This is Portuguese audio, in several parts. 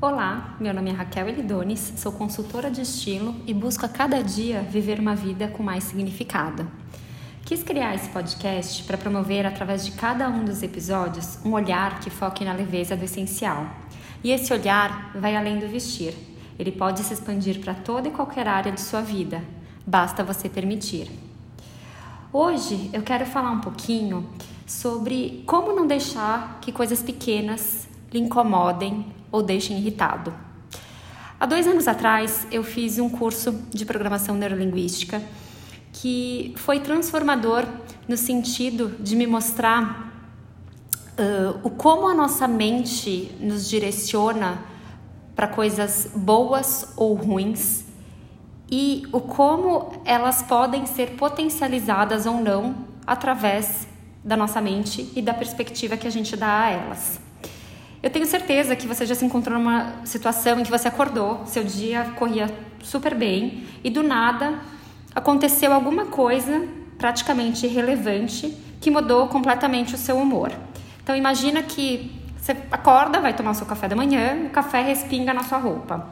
Olá, meu nome é Raquel Elidones, sou consultora de estilo e busco a cada dia viver uma vida com mais significado. Quis criar esse podcast para promover, através de cada um dos episódios, um olhar que foque na leveza do essencial. E esse olhar vai além do vestir. Ele pode se expandir para toda e qualquer área de sua vida. Basta você permitir. Hoje eu quero falar um pouquinho sobre como não deixar que coisas pequenas lhe incomodem ou deixem irritado. Há dois anos atrás eu fiz um curso de programação neurolinguística que foi transformador no sentido de me mostrar uh, o como a nossa mente nos direciona para coisas boas ou ruins e o como elas podem ser potencializadas ou não através da nossa mente e da perspectiva que a gente dá a elas. Eu tenho certeza que você já se encontrou numa situação em que você acordou, seu dia corria super bem e do nada aconteceu alguma coisa praticamente irrelevante que mudou completamente o seu humor. Então imagina que você acorda, vai tomar o seu café da manhã, o café respinga na sua roupa.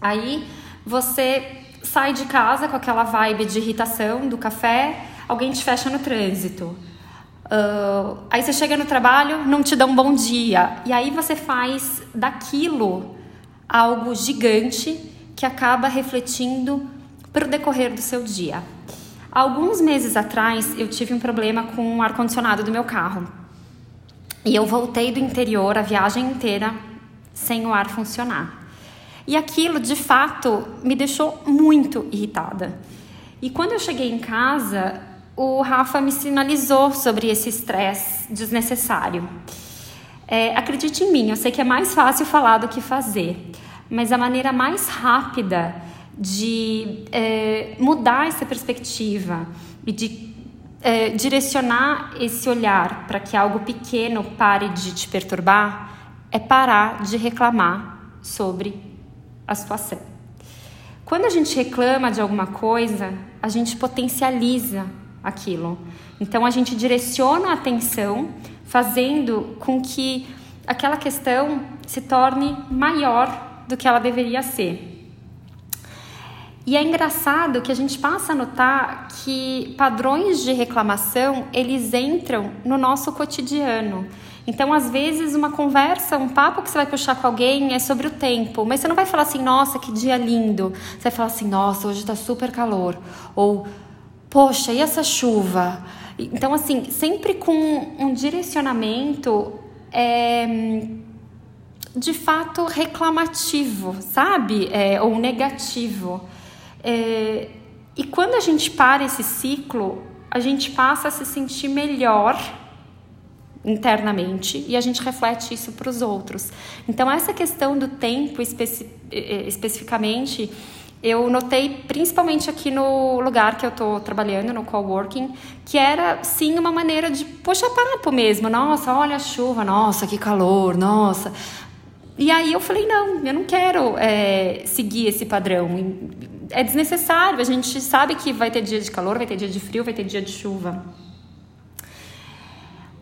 Aí você sai de casa com aquela vibe de irritação do café, alguém te fecha no trânsito. Uh, aí você chega no trabalho, não te dá um bom dia. E aí você faz daquilo algo gigante que acaba refletindo para o decorrer do seu dia. Alguns meses atrás eu tive um problema com o ar-condicionado do meu carro. E eu voltei do interior a viagem inteira sem o ar funcionar. E aquilo, de fato, me deixou muito irritada. E quando eu cheguei em casa, o Rafa me sinalizou sobre esse estresse desnecessário. É, acredite em mim, eu sei que é mais fácil falar do que fazer, mas a maneira mais rápida de é, mudar essa perspectiva e de é, direcionar esse olhar para que algo pequeno pare de te perturbar é parar de reclamar sobre a situação. Quando a gente reclama de alguma coisa, a gente potencializa aquilo. Então a gente direciona a atenção, fazendo com que aquela questão se torne maior do que ela deveria ser. E é engraçado que a gente passa a notar que padrões de reclamação, eles entram no nosso cotidiano. Então, às vezes, uma conversa, um papo que você vai puxar com alguém é sobre o tempo, mas você não vai falar assim, nossa, que dia lindo. Você vai falar assim, nossa, hoje está super calor. Ou, poxa, e essa chuva? Então, assim, sempre com um direcionamento é, de fato reclamativo, sabe? É, ou negativo. É, e quando a gente para esse ciclo, a gente passa a se sentir melhor internamente e a gente reflete isso para os outros. Então, essa questão do tempo especi especificamente, eu notei principalmente aqui no lugar que eu estou trabalhando, no coworking, que era sim uma maneira de puxar papo mesmo. Nossa, olha a chuva, nossa, que calor, nossa. E aí eu falei, não, eu não quero é, seguir esse padrão é desnecessário. A gente sabe que vai ter dia de calor, vai ter dia de frio, vai ter dia de chuva.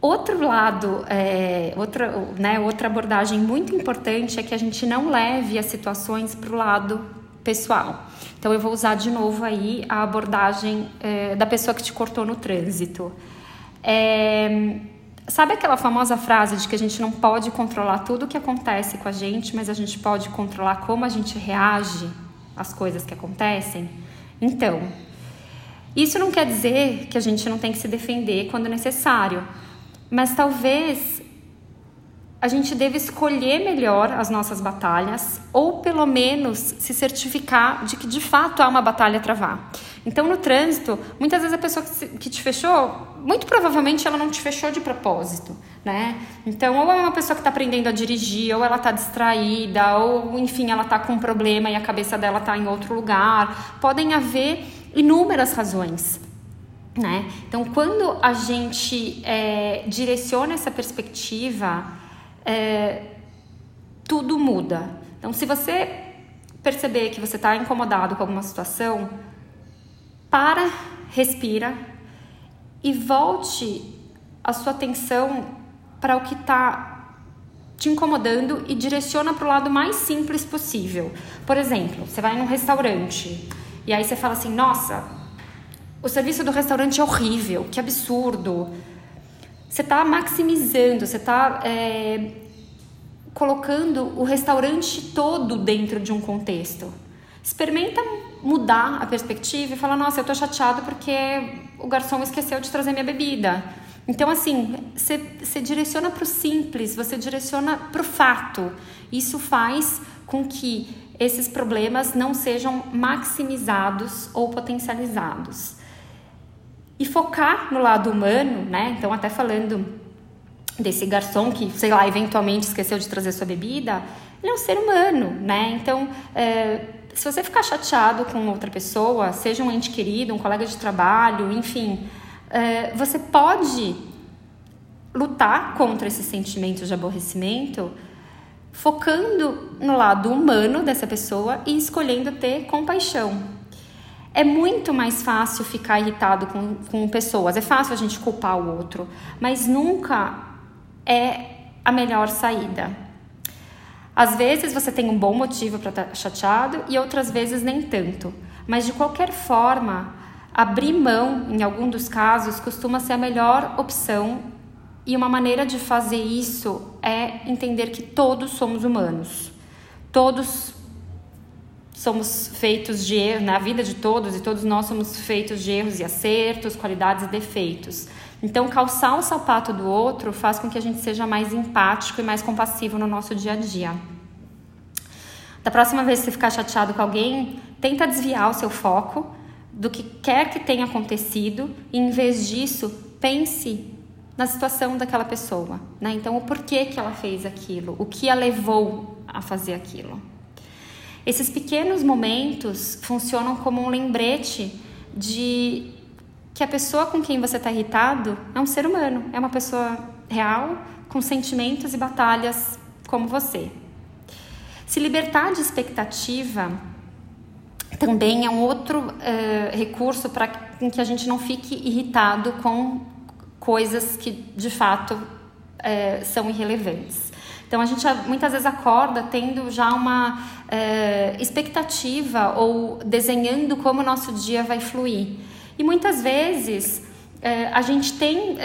Outro lado, é, outra, né, outra abordagem muito importante é que a gente não leve as situações para o lado pessoal. Então eu vou usar de novo aí a abordagem é, da pessoa que te cortou no trânsito. É, sabe aquela famosa frase de que a gente não pode controlar tudo o que acontece com a gente, mas a gente pode controlar como a gente reage? as coisas que acontecem. Então, isso não quer dizer que a gente não tem que se defender quando necessário, mas talvez a gente deva escolher melhor as nossas batalhas ou pelo menos se certificar de que de fato há uma batalha a travar. Então, no trânsito, muitas vezes a pessoa que te fechou, muito provavelmente ela não te fechou de propósito, né? Então, ou é uma pessoa que está aprendendo a dirigir, ou ela está distraída, ou enfim, ela está com um problema e a cabeça dela está em outro lugar. Podem haver inúmeras razões. Né? Então, quando a gente é, direciona essa perspectiva, é, tudo muda. Então, se você perceber que você está incomodado com alguma situação, para, respira e volte a sua atenção para o que está te incomodando e direciona para o lado mais simples possível. Por exemplo, você vai num restaurante e aí você fala assim: nossa, o serviço do restaurante é horrível, que absurdo. Você está maximizando, você está é, colocando o restaurante todo dentro de um contexto. Experimenta mudar a perspectiva e falar: nossa, eu estou chateado porque o garçom esqueceu de trazer minha bebida. Então, assim, você direciona para o simples, você direciona para o fato. Isso faz com que esses problemas não sejam maximizados ou potencializados. E focar no lado humano, né? Então, até falando desse garçom que, sei lá, eventualmente esqueceu de trazer sua bebida, ele é um ser humano, né? Então, é, se você ficar chateado com outra pessoa, seja um ente querido, um colega de trabalho, enfim, é, você pode lutar contra esse sentimento de aborrecimento focando no lado humano dessa pessoa e escolhendo ter compaixão. É muito mais fácil ficar irritado com, com pessoas, é fácil a gente culpar o outro, mas nunca é a melhor saída. Às vezes você tem um bom motivo para estar tá chateado e outras vezes nem tanto, mas de qualquer forma, abrir mão, em algum dos casos, costuma ser a melhor opção e uma maneira de fazer isso é entender que todos somos humanos. Todos somos feitos de erros, na vida de todos, e todos nós somos feitos de erros e acertos, qualidades e defeitos. Então, calçar o sapato do outro faz com que a gente seja mais empático e mais compassivo no nosso dia a dia. Da próxima vez que você ficar chateado com alguém, tenta desviar o seu foco do que quer que tenha acontecido e em vez disso pense na situação daquela pessoa, né? Então o porquê que ela fez aquilo, o que a levou a fazer aquilo. Esses pequenos momentos funcionam como um lembrete de que a pessoa com quem você está irritado é um ser humano, é uma pessoa real, com sentimentos e batalhas como você. Se libertar de expectativa também é um outro uh, recurso para que a gente não fique irritado com coisas que de fato uh, são irrelevantes. Então a gente muitas vezes acorda tendo já uma uh, expectativa ou desenhando como o nosso dia vai fluir. E muitas vezes a gente tem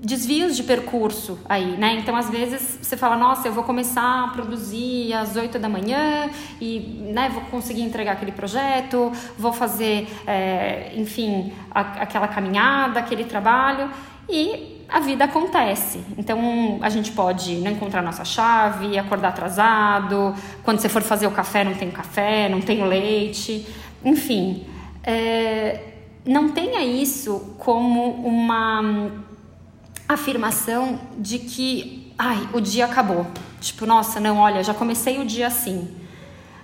desvios de percurso aí, né? Então, às vezes, você fala, nossa, eu vou começar a produzir às 8 da manhã e né, vou conseguir entregar aquele projeto, vou fazer, é, enfim, a, aquela caminhada, aquele trabalho e a vida acontece. Então, a gente pode não encontrar nossa chave, acordar atrasado, quando você for fazer o café, não tem café, não tem leite, enfim. É, não tenha isso como uma afirmação de que, ai, o dia acabou. Tipo, nossa, não, olha, já comecei o dia assim.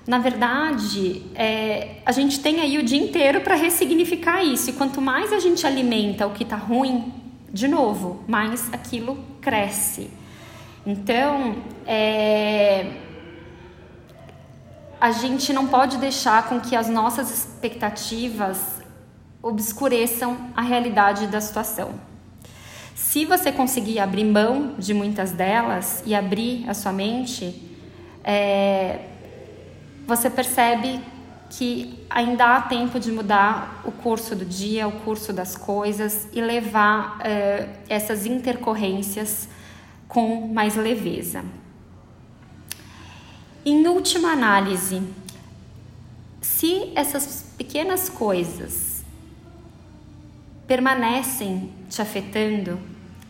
Na verdade, é, a gente tem aí o dia inteiro para ressignificar isso. E quanto mais a gente alimenta o que está ruim, de novo, mais aquilo cresce. Então, é, a gente não pode deixar com que as nossas expectativas obscureçam a realidade da situação. Se você conseguir abrir mão de muitas delas e abrir a sua mente, é, você percebe que ainda há tempo de mudar o curso do dia, o curso das coisas e levar é, essas intercorrências com mais leveza. Em última análise, se essas pequenas coisas permanecem te afetando,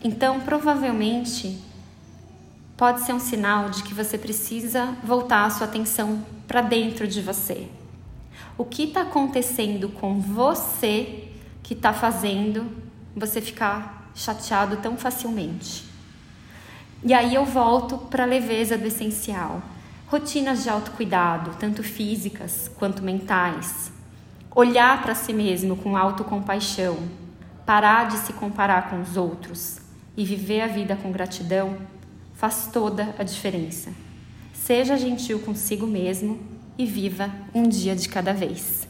então provavelmente pode ser um sinal de que você precisa voltar a sua atenção para dentro de você. O que está acontecendo com você que está fazendo você ficar chateado tão facilmente? E aí eu volto para a leveza do essencial. Rotinas de autocuidado, tanto físicas quanto mentais. Olhar para si mesmo com autocompaixão, parar de se comparar com os outros e viver a vida com gratidão faz toda a diferença. Seja gentil consigo mesmo e viva um dia de cada vez.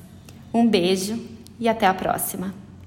Um beijo e até a próxima!